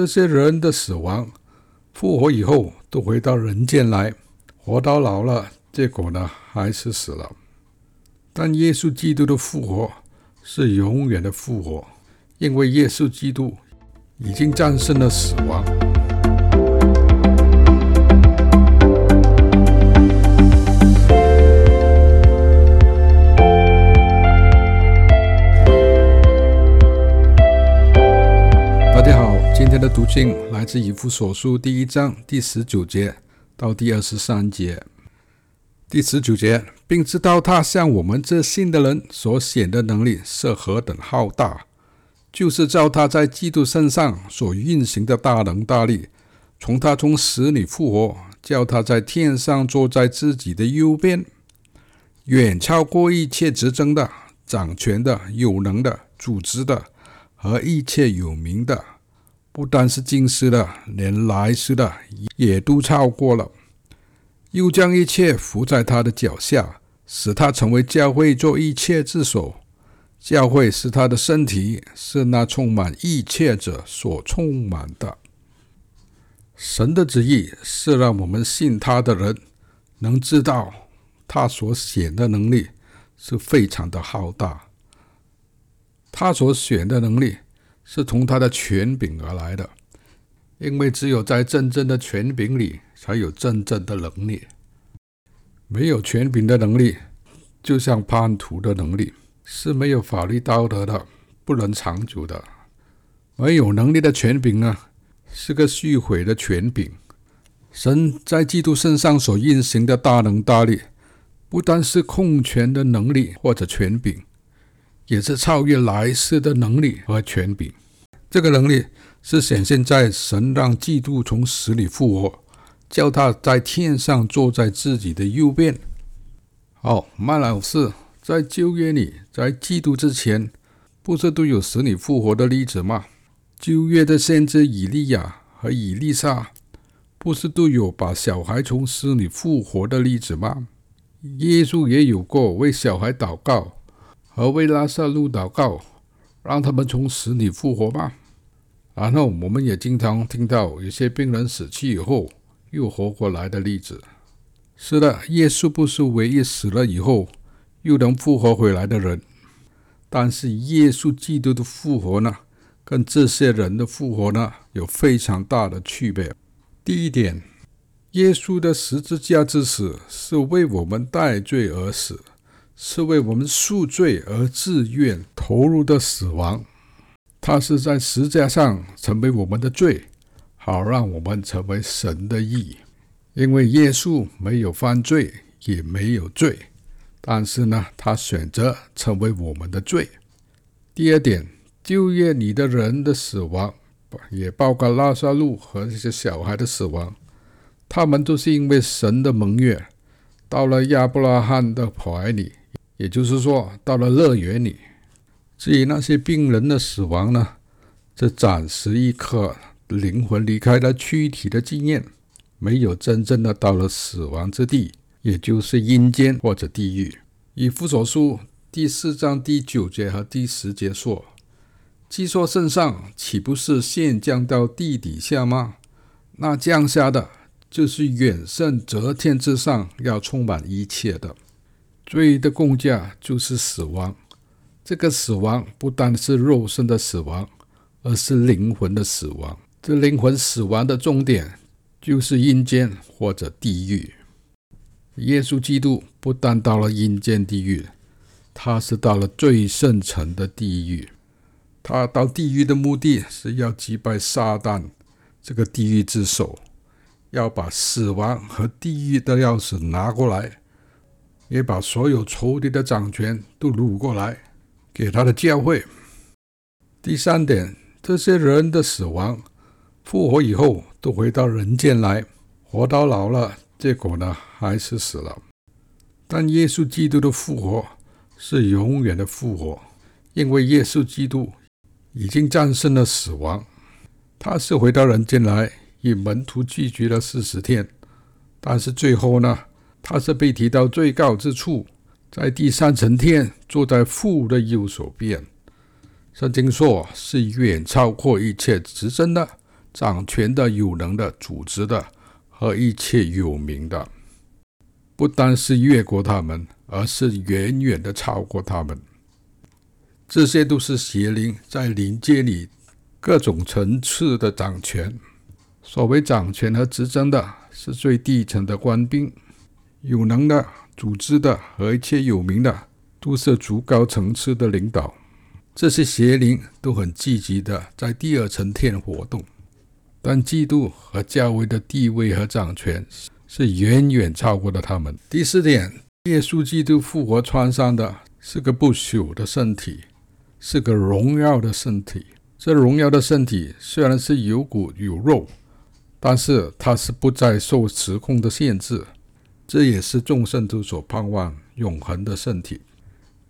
这些人的死亡、复活以后都回到人间来，活到老了，结果呢还是死了。但耶稣基督的复活是永远的复活，因为耶稣基督已经战胜了死亡。的读经来自以弗所书第一章第十九节到第二十三节。第十九节，并知道他向我们这信的人所显的能力是何等浩大，就是照他在基督身上所运行的大能大力，从他从死里复活，叫他在天上坐在自己的右边，远超过一切执政的、掌权的、有能的、组织的和一切有名的。不单是今世的，连来世的也都超过了。又将一切伏在他的脚下，使他成为教会做一切之首。教会是他的身体，是那充满一切者所充满的。神的旨意是让我们信他的人能知道他所显的能力是非常的浩大。他所显的能力。是从他的权柄而来的，因为只有在真正的权柄里，才有真正的能力。没有权柄的能力，就像叛徒的能力，是没有法律道德的，不能长久的。没有能力的权柄呢，是个虚毁的权柄。神在基督身上所运行的大能大力，不单是控权的能力或者权柄。也是超越来世的能力和权柄。这个能力是显现在神让基督从死里复活，叫他在天上坐在自己的右边。好，麦老师，在旧约里，在基督之前，不是都有死里复活的例子吗？旧约的先知以利亚和以利沙，不是都有把小孩从死里复活的例子吗？耶稣也有过为小孩祷告。和为拉撒路祷告，让他们从死里复活吗。然后我们也经常听到有些病人死去以后又活过来的例子。是的，耶稣不是唯一死了以后又能复活回来的人，但是耶稣基督的复活呢，跟这些人的复活呢有非常大的区别。第一点，耶稣的十字架之死是为我们代罪而死。是为我们赎罪而自愿投入的死亡，他是在十字架上成为我们的罪，好让我们成为神的义。因为耶稣没有犯罪，也没有罪，但是呢，他选择成为我们的罪。第二点，旧约里的人的死亡，也包括拉撒路和这些小孩的死亡，他们都是因为神的蒙悦，到了亚伯拉罕的怀里。也就是说，到了乐园里。至于那些病人的死亡呢，这暂时一刻灵魂离开了躯体的经验，没有真正的到了死亡之地，也就是阴间或者地狱。以弗所书第四章第九节和第十节说：“既说圣上，岂不是现降到地底下吗？那降下的，就是远胜则天之上，要充满一切的。”罪的共价就是死亡，这个死亡不单是肉身的死亡，而是灵魂的死亡。这灵魂死亡的终点就是阴间或者地狱。耶稣基督不但到了阴间地狱，他是到了最深层的地狱。他到地狱的目的是要击败撒旦这个地狱之首，要把死亡和地狱的钥匙拿过来。也把所有仇敌的掌权都掳过来，给他的教会。第三点，这些人的死亡、复活以后，都回到人间来，活到老了，结果呢，还是死了。但耶稣基督的复活是永远的复活，因为耶稣基督已经战胜了死亡。他是回到人间来，与门徒聚集了四十天，但是最后呢，他是被提到最高之处，在第三层天，坐在父的右手边。圣经说，是远超过一切执政的、掌权的、有能的、组织的和一切有名的，不单是越过他们，而是远远的超过他们。这些都是邪灵在灵界里各种层次的掌权。所谓掌权和执政的，是最底层的官兵；有能的、组织的和一切有名的，都是足高层次的领导。这些邪灵都很积极的在第二层天活动，但基督和教会的地位和掌权是远远超过了他们。第四点，耶稣基督复活穿上的是个不朽的身体，是个荣耀的身体。这荣耀的身体虽然是有骨有肉，但是它是不再受时空的限制，这也是众圣徒所盼望永恒的身体。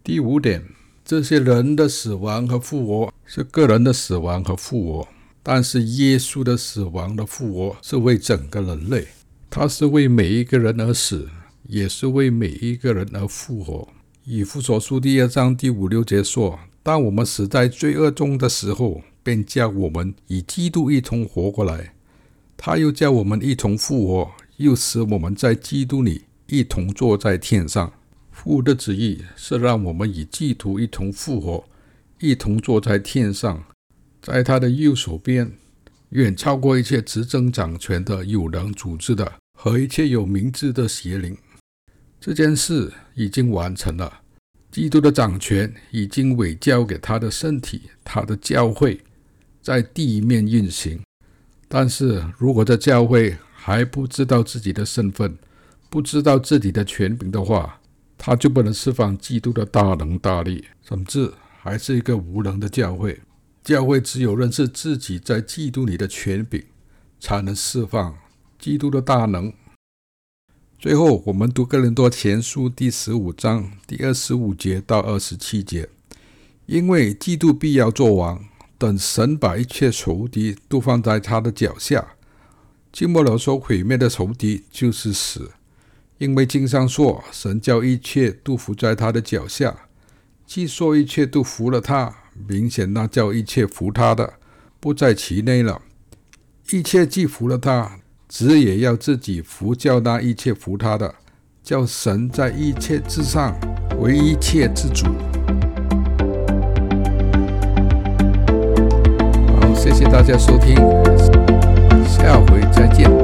第五点。这些人的死亡和复活是个人的死亡和复活，但是耶稣的死亡的复活是为整个人类，他是为每一个人而死，也是为每一个人而复活。以弗所书第二章第五六节说：“当我们死在罪恶中的时候，便叫我们与基督一同活过来；他又叫我们一同复活，又使我们在基督里一同坐在天上。”父的旨意是让我们与基督一同复活，一同坐在天上，在他的右手边，远超过一切执政掌权的、有能组织的和一切有名字的邪灵。这件事已经完成了，基督的掌权已经委交给他的身体，他的教会，在地面运行。但是如果这教会还不知道自己的身份，不知道自己的权柄的话，他就不能释放基督的大能大力，甚至还是一个无能的教会。教会只有认识自己在基督里的权柄，才能释放基督的大能。最后，我们读哥林多前书第十五章第二十五节到二十七节，因为基督必要作王，等神把一切仇敌都放在他的脚下。末了所毁灭的仇敌就是死。因为经上说，神叫一切都服在他的脚下。既说一切都服了他，明显那叫一切服他的不在其内了。一切既服了他，子也要自己服叫那一切服他的，叫神在一切之上为一切之主。好，谢谢大家收听，下回。высоте.